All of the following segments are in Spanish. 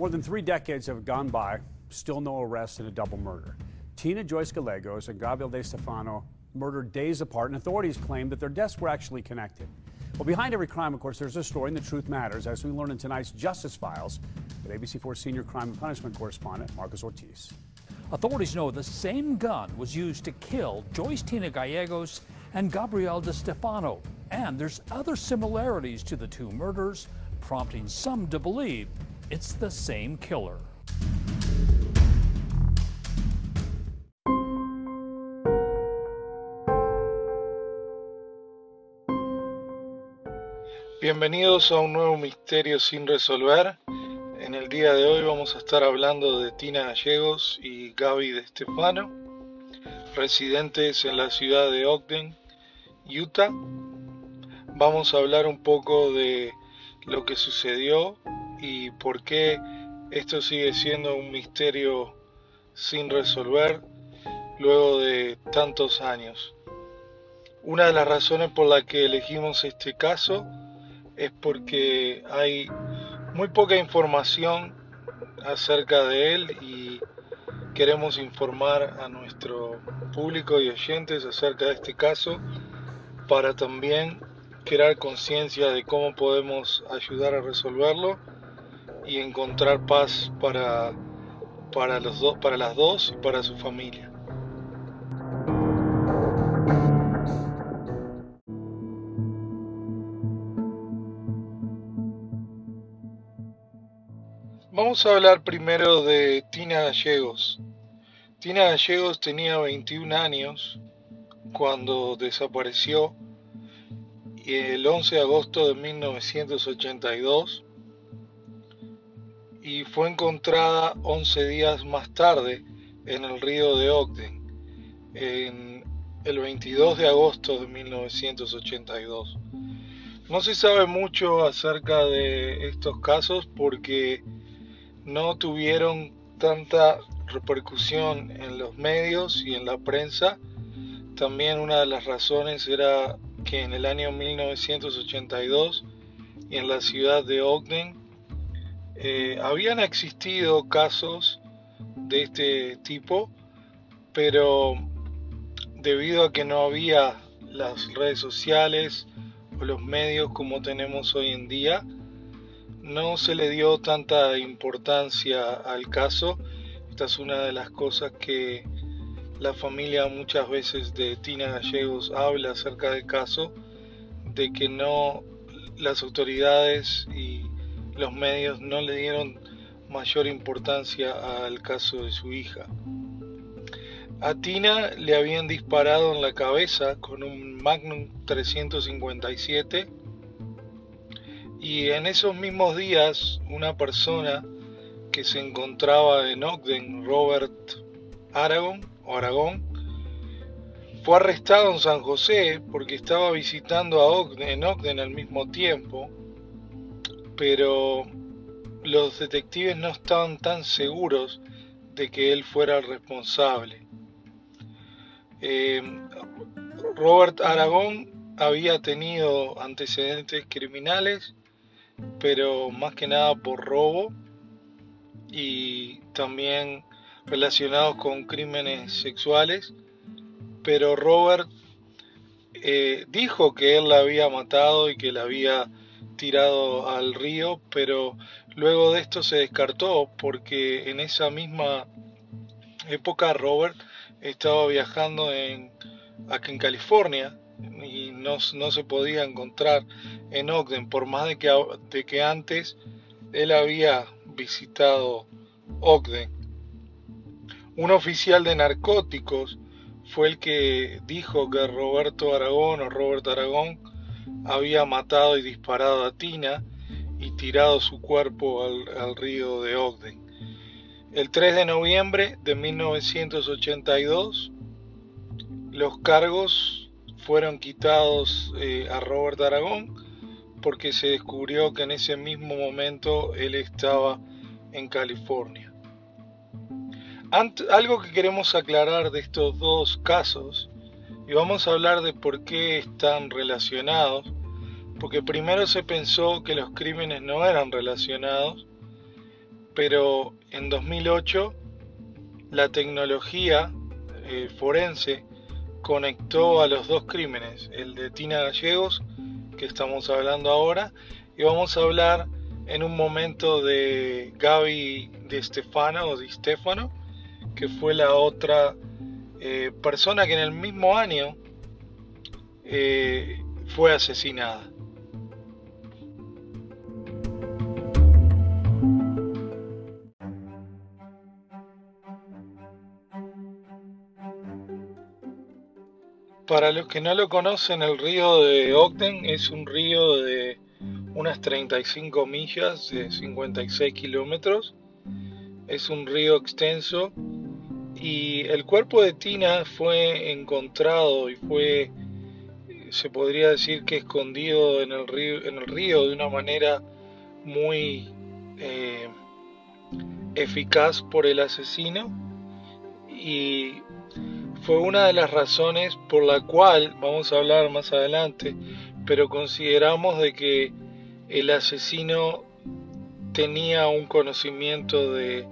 More than three decades have gone by, still no arrest in a double murder. Tina Joyce Gallegos and Gabriel De Stefano murdered days apart, and authorities claim that their deaths were actually connected. Well, behind every crime, of course, there's a story, and the truth matters, as we learn in tonight's Justice Files with ABC4 senior crime and punishment correspondent Marcus Ortiz. Authorities know the same gun was used to kill Joyce Tina Gallegos and Gabriel De Stefano. And there's other similarities to the two murders, prompting some to believe it's the same killer. Bienvenidos a un nuevo misterio sin resolver. En el día de hoy vamos a estar hablando de Tina Gallegos y Gaby de Stefano, residentes en la ciudad de Ogden, Utah. Vamos a hablar un poco de lo que sucedió y por qué esto sigue siendo un misterio sin resolver luego de tantos años. Una de las razones por la que elegimos este caso es porque hay muy poca información acerca de él y queremos informar a nuestro público y oyentes acerca de este caso para también crear conciencia de cómo podemos ayudar a resolverlo y encontrar paz para, para, los dos, para las dos y para su familia. Vamos a hablar primero de Tina Gallegos. Tina Gallegos tenía 21 años cuando desapareció el 11 de agosto de 1982 y fue encontrada 11 días más tarde en el río de Ogden, en el 22 de agosto de 1982. No se sabe mucho acerca de estos casos porque no tuvieron tanta repercusión en los medios y en la prensa. También una de las razones era que en el año 1982 y en la ciudad de Ogden eh, habían existido casos de este tipo, pero debido a que no había las redes sociales o los medios como tenemos hoy en día, no se le dio tanta importancia al caso. Esta es una de las cosas que la familia muchas veces de Tina Gallegos habla acerca del caso, de que no las autoridades y los medios no le dieron mayor importancia al caso de su hija. A Tina le habían disparado en la cabeza con un Magnum 357 y en esos mismos días una persona que se encontraba en Ogden, Robert Aragon o Aragón, fue arrestado en San José porque estaba visitando a Ogden, en Ogden al mismo tiempo pero los detectives no estaban tan seguros de que él fuera el responsable. Eh, Robert Aragón había tenido antecedentes criminales, pero más que nada por robo y también relacionados con crímenes sexuales, pero Robert eh, dijo que él la había matado y que la había tirado al río, pero luego de esto se descartó porque en esa misma época Robert estaba viajando en, aquí en California y no, se podía encontrar en Ogden, por más de que, de que antes él había visitado Ogden. Un oficial de narcóticos fue el que dijo que Roberto Aragón o Robert Aragón había matado y disparado a Tina y tirado su cuerpo al, río de Ogden. El 3 de noviembre de 1982, los cargos fueron quitados eh, a Robert Aragón porque se descubrió que en ese mismo momento él estaba en California. algo que queremos aclarar de estos dos casos y vamos a hablar de por qué están relacionados, porque primero se pensó que los crímenes no eran relacionados, pero en 2008 la tecnología eh, forense conectó a los dos crímenes, el de Tina Gallegos, que estamos hablando ahora, y vamos a hablar en un momento de Gaby de Stefano o de Stefano, que fue la otra eh, persona que en el mismo año eh, fue asesinada. Para los que no lo conocen, el río de Ogden es un río de unas 35 millas, de 56 kilómetros. Es un río extenso y el cuerpo de Tina fue encontrado y fue, se podría decir que escondido en el río, en el río de una manera muy eh, eficaz por el asesino. Y fue una de las razones por la cual vamos a hablar más adelante, pero consideramos de que el asesino tenía un conocimiento de,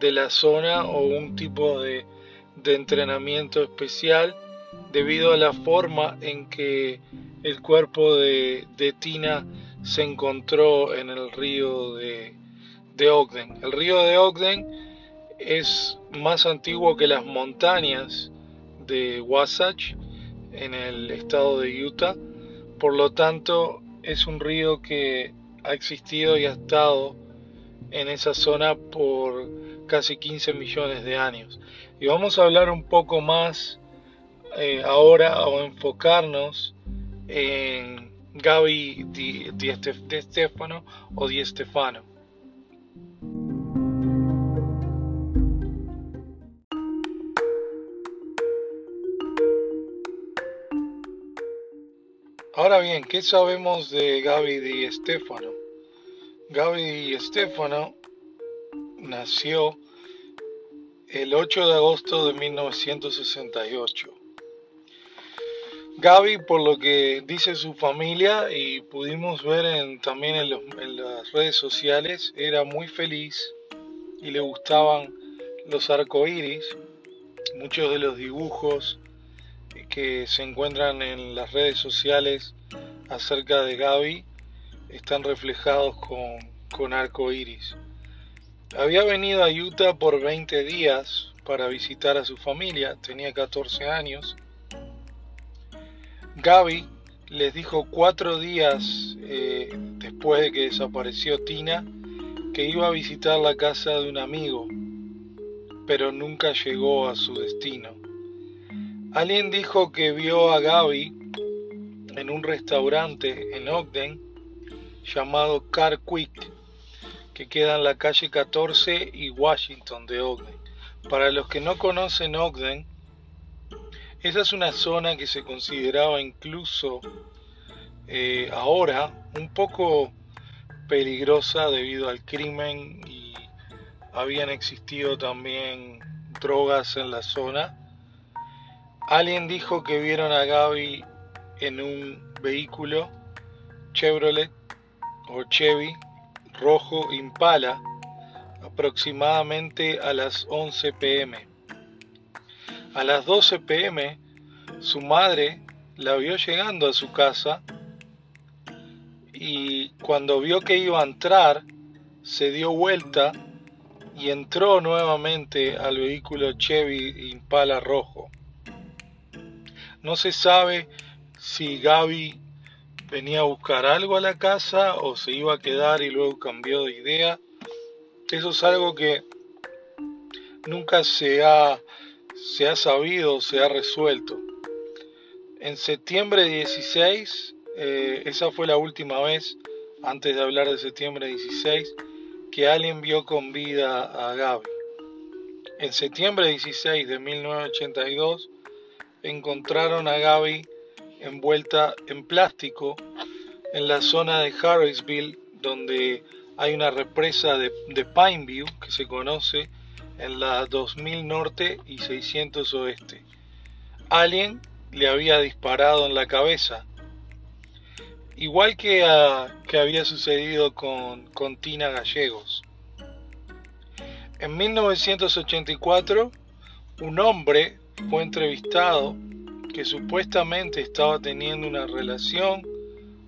la zona o un tipo de, entrenamiento especial debido a la forma en que el cuerpo de, Tina se encontró en el río de, de Ogden. El río de Ogden es más antiguo que las montañas de Wasatch en el estado de Utah. Por lo tanto, es un río que ha existido y ha estado en esa zona por casi 15 millones de años. Y vamos a hablar un poco más eh, ahora o enfocarnos en Gaby Di, Di Stefano o Di Stefano. Ahora bien, ¿qué sabemos de Gaby Di Stefano? Gaby Di Stefano nació el 8 de agosto de 1968. Gaby, por lo que dice su familia y pudimos ver también en, en las redes sociales, era muy feliz y le gustaban los arcoíris, muchos de los dibujos que se encuentran en las redes sociales acerca de Gaby están reflejados con, con arco iris. Había venido a Utah por 20 días para visitar a su familia, tenía 14 años. Gaby les dijo cuatro días eh, después de que desapareció Tina que iba a visitar la casa de un amigo, pero nunca llegó a su destino. Alguien dijo que vio a Gaby en un restaurante en Ogden llamado Car Quick, que queda en la calle 14 y Washington de Ogden. Para los que no conocen Ogden, esa es una zona que se consideraba incluso eh, ahora un poco peligrosa debido al crimen y habían existido también drogas en la zona Alguien dijo que vieron a Gaby en un vehículo Chevrolet o Chevy rojo Impala aproximadamente a las 11 pm. A las 12 pm su madre la vio llegando a su casa y cuando vio que iba a entrar se dio vuelta y entró nuevamente al vehículo Chevy Impala rojo. No se sabe si Gaby venía a buscar algo a la casa o se iba a quedar y luego cambió de idea. Eso es algo que nunca se ha, se ha sabido, se ha resuelto. En septiembre 16, eh, esa fue la última vez, antes de hablar de septiembre 16, que alguien vio con vida a Gaby. En septiembre 16 de 1982, encontraron a Gaby envuelta en plástico en la zona de Harrisville, donde hay una represa de, Pineview que se conoce en la 2000 norte y 600 oeste. Alguien le había disparado en la cabeza, igual que, que había sucedido con, con Tina Gallegos. En 1984, un hombre fue entrevistado que supuestamente estaba teniendo una relación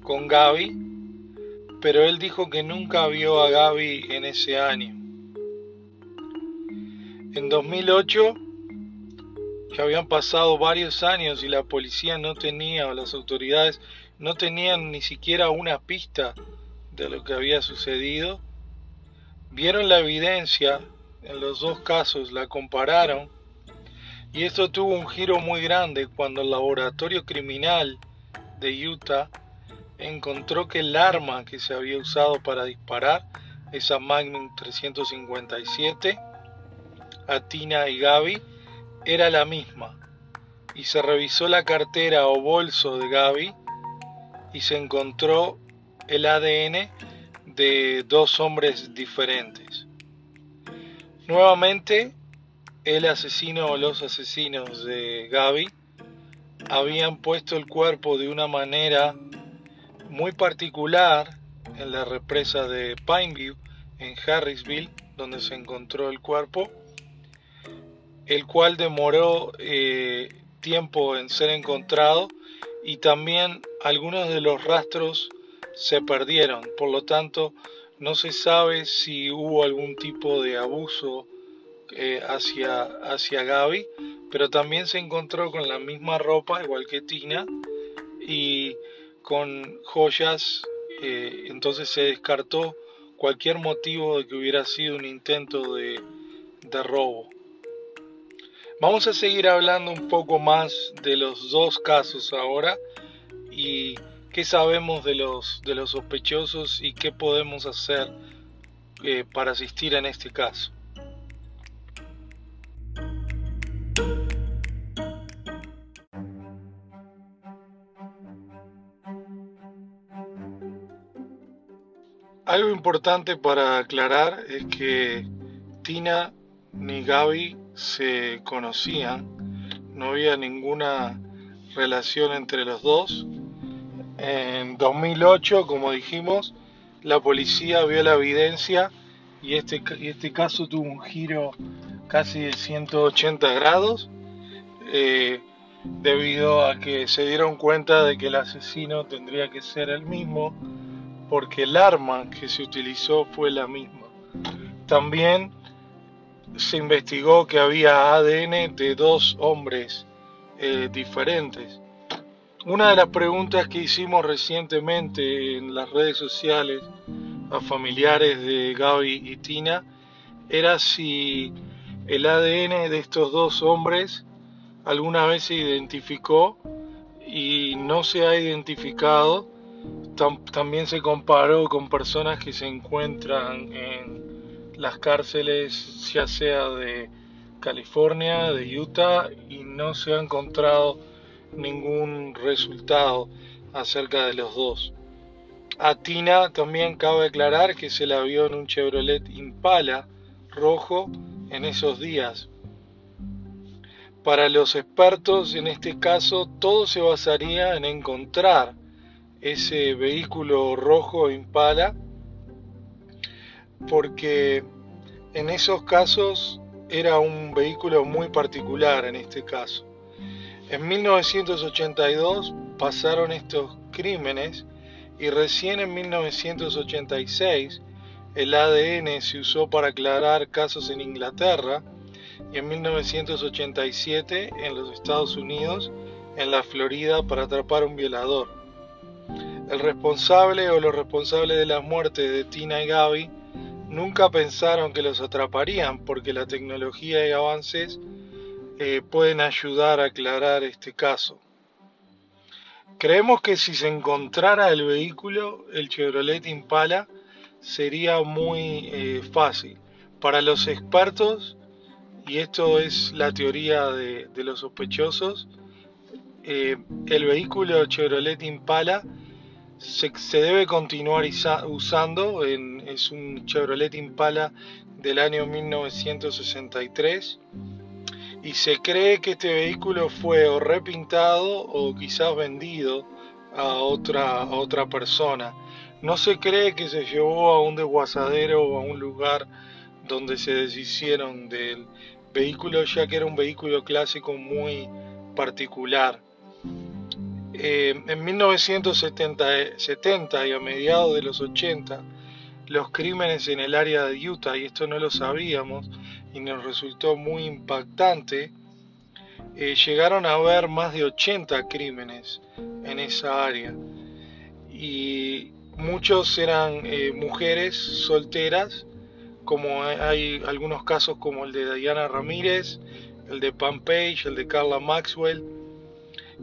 con Gaby, pero él dijo que nunca vio a Gaby en ese año. En 2008 ya habían pasado varios años y la policía no tenía, o las autoridades no tenían ni siquiera una pista de lo que había sucedido. Vieron la evidencia en los dos casos, la compararon y esto tuvo un giro muy grande cuando el laboratorio criminal de Utah encontró que el arma que se había usado para disparar, esa Magnum 357, a Tina y Gaby, era la misma. Y se revisó la cartera o bolso de Gaby y se encontró el ADN de dos hombres diferentes. Nuevamente, el asesino o los asesinos de Gaby habían puesto el cuerpo de una manera muy particular en la represa de Pineview, en Harrisville, donde se encontró el cuerpo, el cual demoró eh, tiempo en ser encontrado y también algunos de los rastros se perdieron, por lo tanto no se sabe si hubo algún tipo de abuso eh, hacia, hacia Gaby, pero también se encontró con la misma ropa, igual que Tina, y con joyas, eh, entonces se descartó cualquier motivo de que hubiera sido un intento de, de robo. Vamos a seguir hablando un poco más de los dos casos ahora y qué sabemos de los, de los sospechosos y qué podemos hacer eh, para asistir en este caso. Algo importante para aclarar es que Tina ni Gaby se conocían, no había ninguna relación entre los dos. En 2008, como dijimos, la policía vio la evidencia y este, este caso tuvo un giro casi de 180 grados eh, debido a que se dieron cuenta de que el asesino tendría que ser el mismo porque el arma que se utilizó fue la misma. También se investigó que había ADN de dos hombres eh, diferentes. Una de las preguntas que hicimos recientemente en las redes sociales a familiares de Gaby y Tina era si el ADN de estos dos hombres alguna vez se identificó y no se ha identificado también se comparó con personas que se encuentran en las cárceles, ya sea de California, de Utah, y no se ha encontrado ningún resultado acerca de los dos. A Tina también cabe aclarar que se la vio en un Chevrolet Impala rojo en esos días. Para los expertos, en este caso, todo se basaría en encontrar ese vehículo rojo Impala porque en esos casos era un vehículo muy particular en este caso. En 1982 pasaron estos crímenes y recién en 1986 el ADN se usó para aclarar casos en Inglaterra y en 1987 en los Estados Unidos, en la Florida, para atrapar a un violador. El responsable o los responsables de la muerte de Tina y Gaby nunca pensaron que los atraparían porque la tecnología y avances eh, pueden ayudar a aclarar este caso. Creemos que si se encontrara el vehículo, el Chevrolet Impala, sería muy eh, fácil. Para los expertos, y esto es la teoría de, los sospechosos, eh, el vehículo Chevrolet Impala se, debe continuar usando. es un Chevrolet Impala del año 1963 y se cree que este vehículo fue o repintado o quizás vendido a otra, a otra persona. No se cree que se llevó a un desguazadero o a un lugar donde se deshicieron del vehículo ya que era un vehículo clásico muy particular. Eh, en 1970 y a mediados de los 80, los crímenes en el área de Utah, y esto no lo sabíamos y nos resultó muy impactante, eh, llegaron a haber más de 80 crímenes en esa área. Y muchos eran eh, mujeres solteras, como hay algunos casos como el de Diana Ramírez, el de Pam Page, el de Carla Maxwell,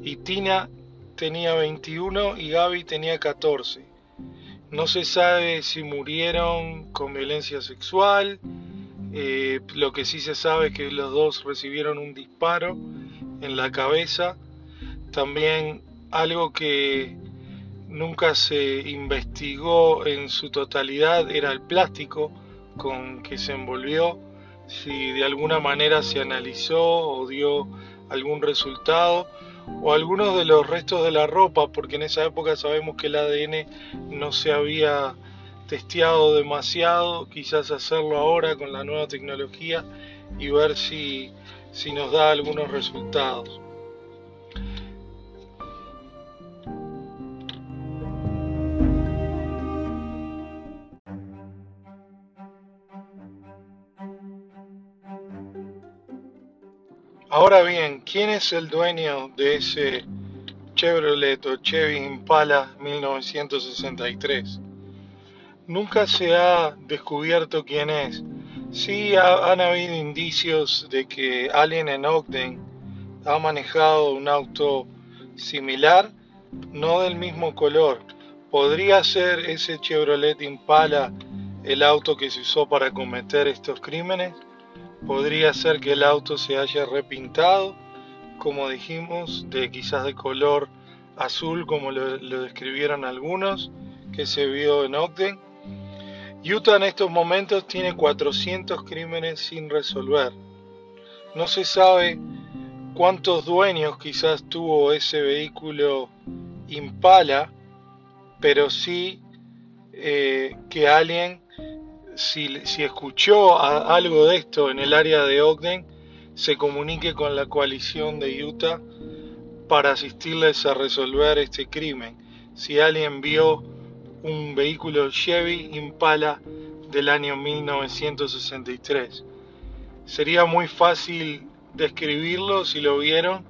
y Tina tenía 21 y Gaby tenía 14. No se sabe si murieron con violencia sexual, eh, lo que sí se sabe es que los dos recibieron un disparo en la cabeza. También algo que nunca se investigó en su totalidad era el plástico con que se envolvió, si de alguna manera se analizó o dio algún resultado o algunos de los restos de la ropa, porque en esa época sabemos que el ADN no se había testeado demasiado, quizás hacerlo ahora con la nueva tecnología y ver si, si nos da algunos resultados. Ahora bien, ¿quién es el dueño de ese Chevrolet o Chevy Impala 1963? Nunca se ha descubierto quién es. Sí han habido indicios de que alguien en Ogden ha manejado un auto similar, no del mismo color. ¿Podría ser ese Chevrolet Impala el auto que se usó para cometer estos crímenes? Podría ser que el auto se haya repintado, como dijimos, de quizás de color azul, como lo, describieron algunos, que se vio en Ogden. Utah en estos momentos tiene 400 crímenes sin resolver. No se sabe cuántos dueños quizás tuvo ese vehículo Impala, pero sí eh, que alguien si, escuchó algo de esto en el área de Ogden, se comunique con la coalición de Utah para asistirles a resolver este crimen. Si alguien vio un vehículo Chevy Impala del año 1963. Sería muy fácil describirlo si lo vieron,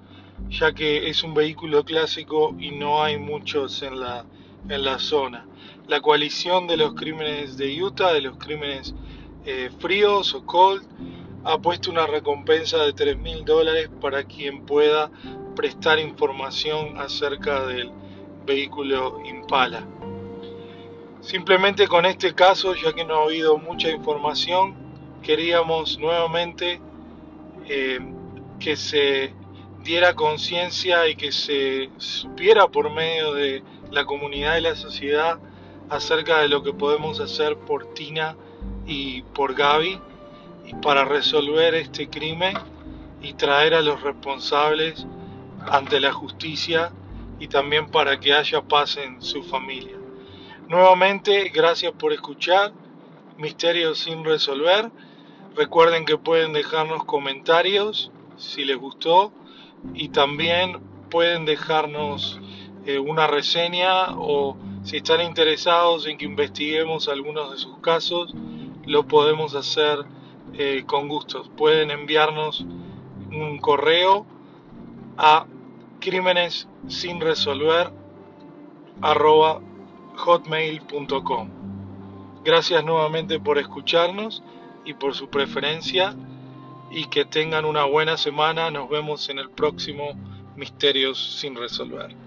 ya que es un vehículo clásico y no hay muchos en la, en la zona la coalición de los crímenes de Utah, de los crímenes eh, fríos o cold, ha puesto una recompensa de 3 mil dólares para quien pueda prestar información acerca del vehículo Impala. Simplemente con este caso, ya que no ha habido mucha información, queríamos nuevamente eh, que se diera conciencia y que se supiera por medio de la comunidad y la sociedad acerca de lo que podemos hacer por Tina y por Gaby para resolver este crimen y traer a los responsables ante la justicia y también para que haya paz en su familia. Nuevamente, gracias por escuchar Misterios sin resolver. Recuerden que pueden dejarnos comentarios si les gustó y también pueden dejarnos eh, una reseña o si están interesados en que investiguemos algunos de sus casos, lo podemos hacer eh, con gusto. Pueden enviarnos un correo a crímenes sin resolver. Gracias nuevamente por escucharnos y por su preferencia y que tengan una buena semana. Nos vemos en el próximo Misterios sin resolver.